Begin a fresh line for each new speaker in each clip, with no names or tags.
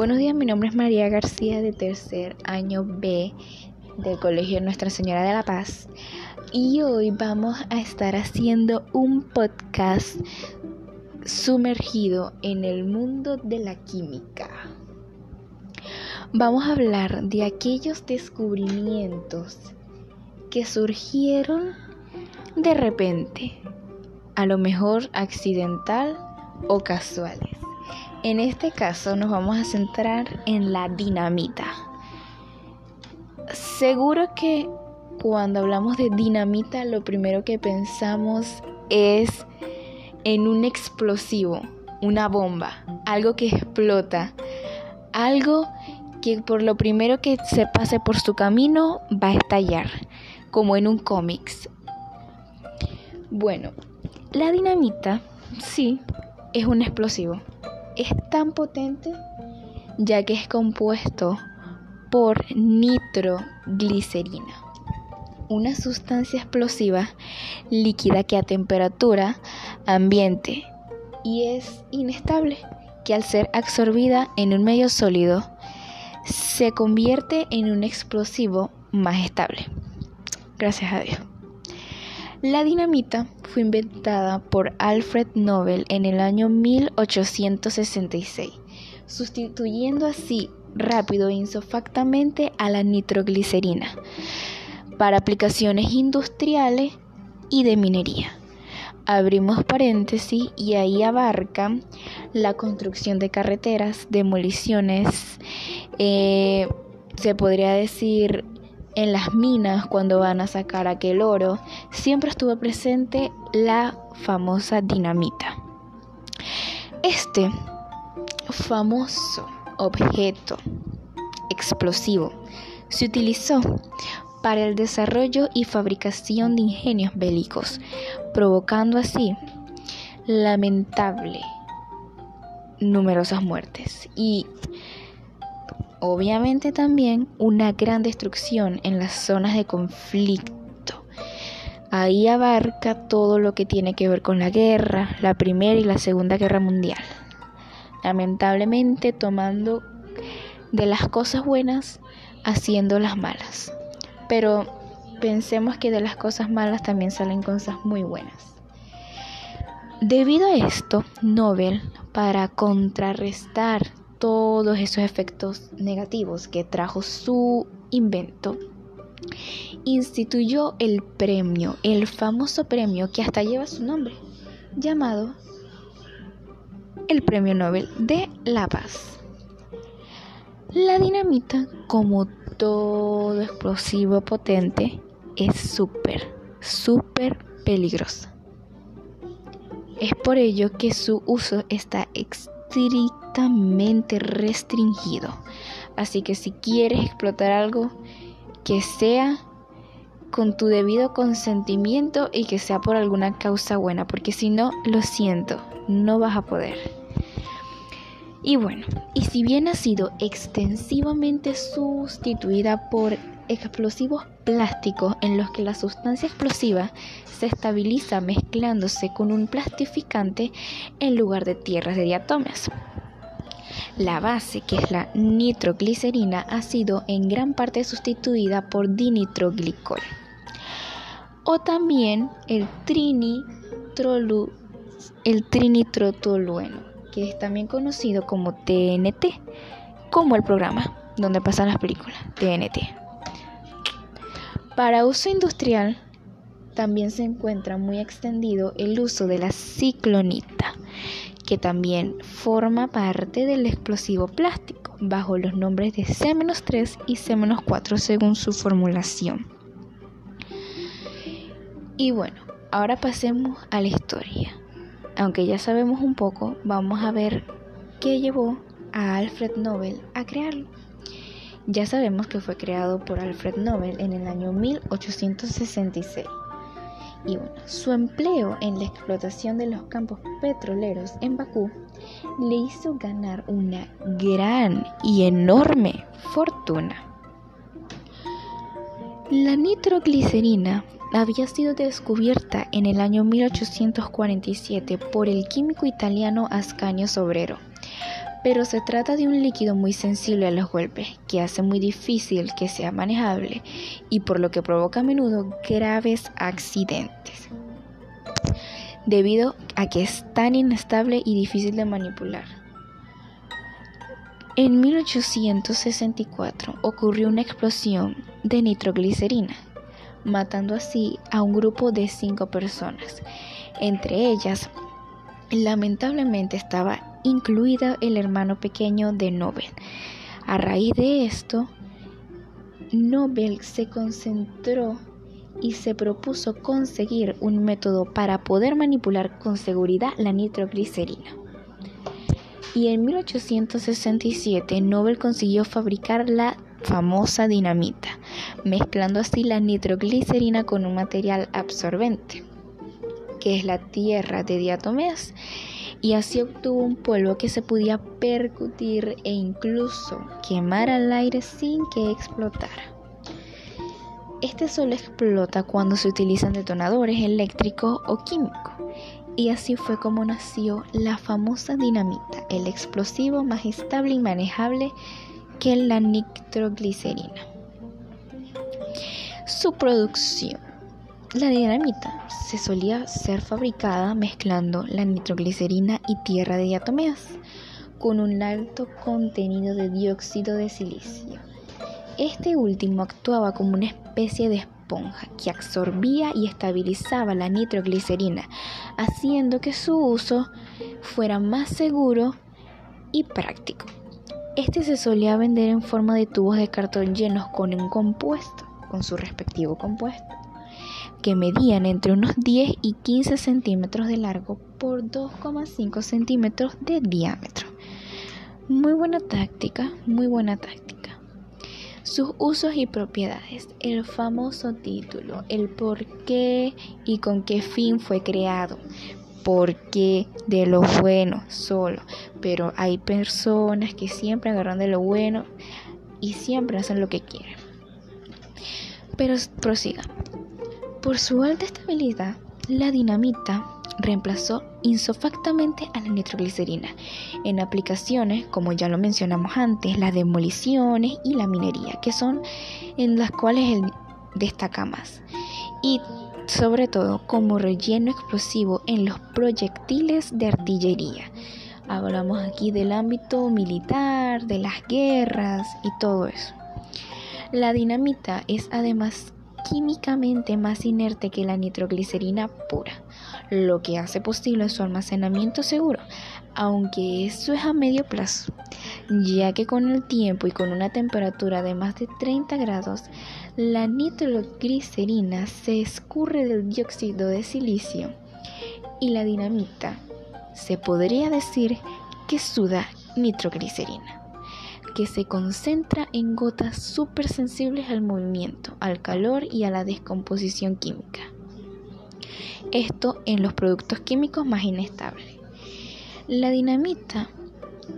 Buenos días, mi nombre es María García de tercer año B del Colegio Nuestra Señora de la Paz y hoy vamos a estar haciendo un podcast sumergido en el mundo de la química. Vamos a hablar de aquellos descubrimientos que surgieron de repente, a lo mejor accidental o casuales. En este caso nos vamos a centrar en la dinamita. Seguro que cuando hablamos de dinamita lo primero que pensamos es en un explosivo, una bomba, algo que explota, algo que por lo primero que se pase por su camino va a estallar, como en un cómics. Bueno, la dinamita sí es un explosivo es tan potente ya que es compuesto por nitroglicerina, una sustancia explosiva líquida que a temperatura ambiente y es inestable, que al ser absorbida en un medio sólido se convierte en un explosivo más estable. Gracias a Dios. La dinamita fue inventada por Alfred Nobel en el año 1866, sustituyendo así rápido e insofactamente a la nitroglicerina para aplicaciones industriales y de minería. Abrimos paréntesis y ahí abarca la construcción de carreteras, demoliciones, eh, se podría decir en las minas cuando van a sacar aquel oro, siempre estuvo presente la famosa dinamita. Este famoso objeto explosivo se utilizó para el desarrollo y fabricación de ingenios bélicos, provocando así lamentable numerosas muertes y obviamente también una gran destrucción en las zonas de conflicto. Ahí abarca todo lo que tiene que ver con la guerra, la Primera y la Segunda Guerra Mundial. Lamentablemente tomando de las cosas buenas, haciendo las malas. Pero pensemos que de las cosas malas también salen cosas muy buenas. Debido a esto, Nobel, para contrarrestar todos esos efectos negativos que trajo su invento, instituyó el premio, el famoso premio que hasta lleva su nombre, llamado el Premio Nobel de la Paz. La dinamita, como todo explosivo potente, es súper, súper peligrosa. Es por ello que su uso está restringido. Así que si quieres explotar algo, que sea con tu debido consentimiento y que sea por alguna causa buena, porque si no, lo siento, no vas a poder. Y bueno, y si bien ha sido extensivamente sustituida por explosivos plásticos en los que la sustancia explosiva se estabiliza mezclándose con un plastificante en lugar de tierras de diatomeas. La base, que es la nitroglicerina, ha sido en gran parte sustituida por dinitroglicol. O también el, el trinitrotolueno, que es también conocido como TNT, como el programa donde pasan las películas, TNT. Para uso industrial, también se encuentra muy extendido el uso de la ciclonita, que también forma parte del explosivo plástico, bajo los nombres de C-3 y C-4 según su formulación. Y bueno, ahora pasemos a la historia. Aunque ya sabemos un poco, vamos a ver qué llevó a Alfred Nobel a crearlo. Ya sabemos que fue creado por Alfred Nobel en el año 1866 su empleo en la explotación de los campos petroleros en Bakú le hizo ganar una gran y enorme fortuna. La nitroglicerina había sido descubierta en el año 1847 por el químico italiano Ascanio Sobrero, pero se trata de un líquido muy sensible a los golpes, que hace muy difícil que sea manejable y por lo que provoca a menudo graves accidentes, debido a que es tan inestable y difícil de manipular. En 1864 ocurrió una explosión de nitroglicerina, matando así a un grupo de cinco personas. Entre ellas, lamentablemente estaba incluida el hermano pequeño de Nobel. A raíz de esto, Nobel se concentró y se propuso conseguir un método para poder manipular con seguridad la nitroglicerina. Y en 1867 Nobel consiguió fabricar la famosa dinamita, mezclando así la nitroglicerina con un material absorbente, que es la tierra de diatomeas y así obtuvo un polvo que se podía percutir e incluso quemar al aire sin que explotara. Este solo explota cuando se utilizan detonadores eléctricos o químicos y así fue como nació la famosa dinamita, el explosivo más estable y manejable que la nitroglicerina. Su producción la dinamita se solía ser fabricada mezclando la nitroglicerina y tierra de diatomeas con un alto contenido de dióxido de silicio. Este último actuaba como una especie de esponja que absorbía y estabilizaba la nitroglicerina, haciendo que su uso fuera más seguro y práctico. Este se solía vender en forma de tubos de cartón llenos con un compuesto, con su respectivo compuesto que medían entre unos 10 y 15 centímetros de largo por 2,5 centímetros de diámetro. Muy buena táctica, muy buena táctica. Sus usos y propiedades, el famoso título, el por qué y con qué fin fue creado, porque de lo bueno solo, pero hay personas que siempre agarran de lo bueno y siempre hacen lo que quieren. Pero prosiga. Por su alta estabilidad, la dinamita reemplazó insofactamente a la nitroglicerina en aplicaciones, como ya lo mencionamos antes, las demoliciones y la minería, que son en las cuales destaca más. Y sobre todo como relleno explosivo en los proyectiles de artillería. Hablamos aquí del ámbito militar, de las guerras y todo eso. La dinamita es además químicamente más inerte que la nitroglicerina pura, lo que hace posible su almacenamiento seguro, aunque eso es a medio plazo, ya que con el tiempo y con una temperatura de más de 30 grados, la nitroglicerina se escurre del dióxido de silicio y la dinamita se podría decir que suda nitroglicerina que se concentra en gotas sensibles al movimiento, al calor y a la descomposición química. Esto en los productos químicos más inestables. La dinamita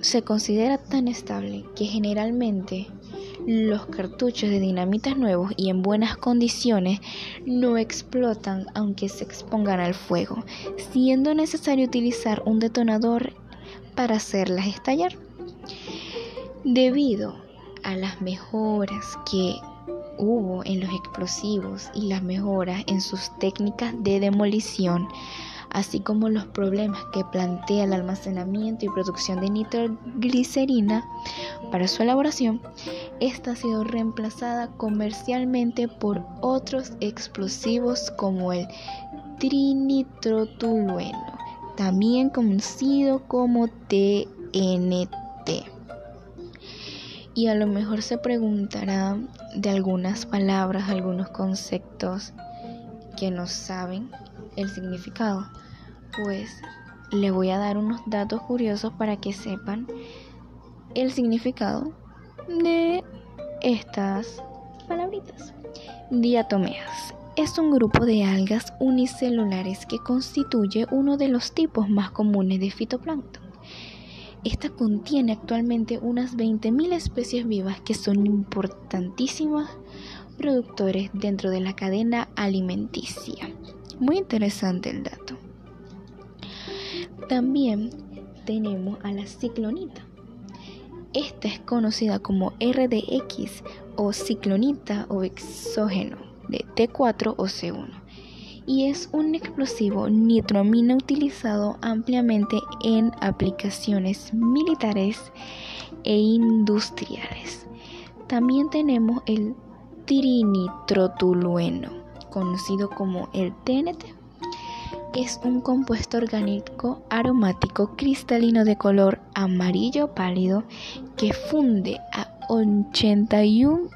se considera tan estable que generalmente los cartuchos de dinamitas nuevos y en buenas condiciones no explotan aunque se expongan al fuego, siendo necesario utilizar un detonador para hacerlas estallar. Debido a las mejoras que hubo en los explosivos y las mejoras en sus técnicas de demolición, así como los problemas que plantea el almacenamiento y producción de nitroglicerina para su elaboración, esta ha sido reemplazada comercialmente por otros explosivos como el trinitrotolueno, también conocido como TNT y a lo mejor se preguntará de algunas palabras, algunos conceptos que no saben el significado. Pues le voy a dar unos datos curiosos para que sepan el significado de estas palabritas. Diatomeas es un grupo de algas unicelulares que constituye uno de los tipos más comunes de fitoplancton. Esta contiene actualmente unas 20.000 especies vivas que son importantísimas productores dentro de la cadena alimenticia. Muy interesante el dato. También tenemos a la ciclonita. Esta es conocida como RDX o ciclonita o exógeno de T4 o C1 y es un explosivo nitromina utilizado ampliamente en aplicaciones militares e industriales. También tenemos el trinitrotolueno, conocido como el TNT. Es un compuesto orgánico aromático cristalino de color amarillo pálido que funde a 81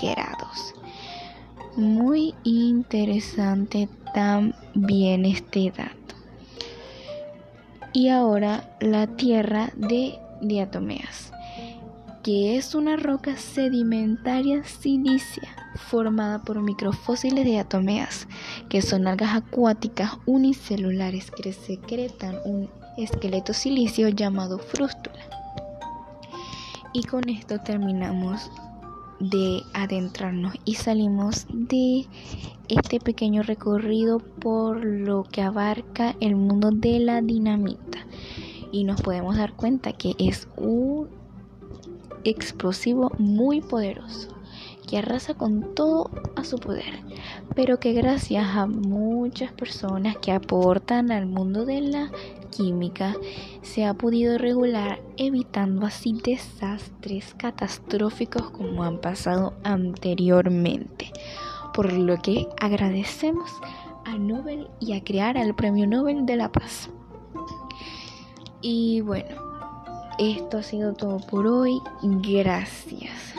grados. Muy interesante también este dato. Y ahora la tierra de diatomeas, que es una roca sedimentaria silicia formada por microfósiles de diatomeas, que son algas acuáticas unicelulares que secretan un esqueleto silicio llamado frústula. Y con esto terminamos de adentrarnos y salimos de este pequeño recorrido por lo que abarca el mundo de la dinamita. Y nos podemos dar cuenta que es un explosivo muy poderoso que arrasa con todo a su poder, pero que gracias a muchas personas que aportan al mundo de la química se ha podido regular evitando así desastres catastróficos como han pasado anteriormente. Por lo que agradecemos a Nobel y a crear al Premio Nobel de la Paz. Y bueno, esto ha sido todo por hoy. Gracias.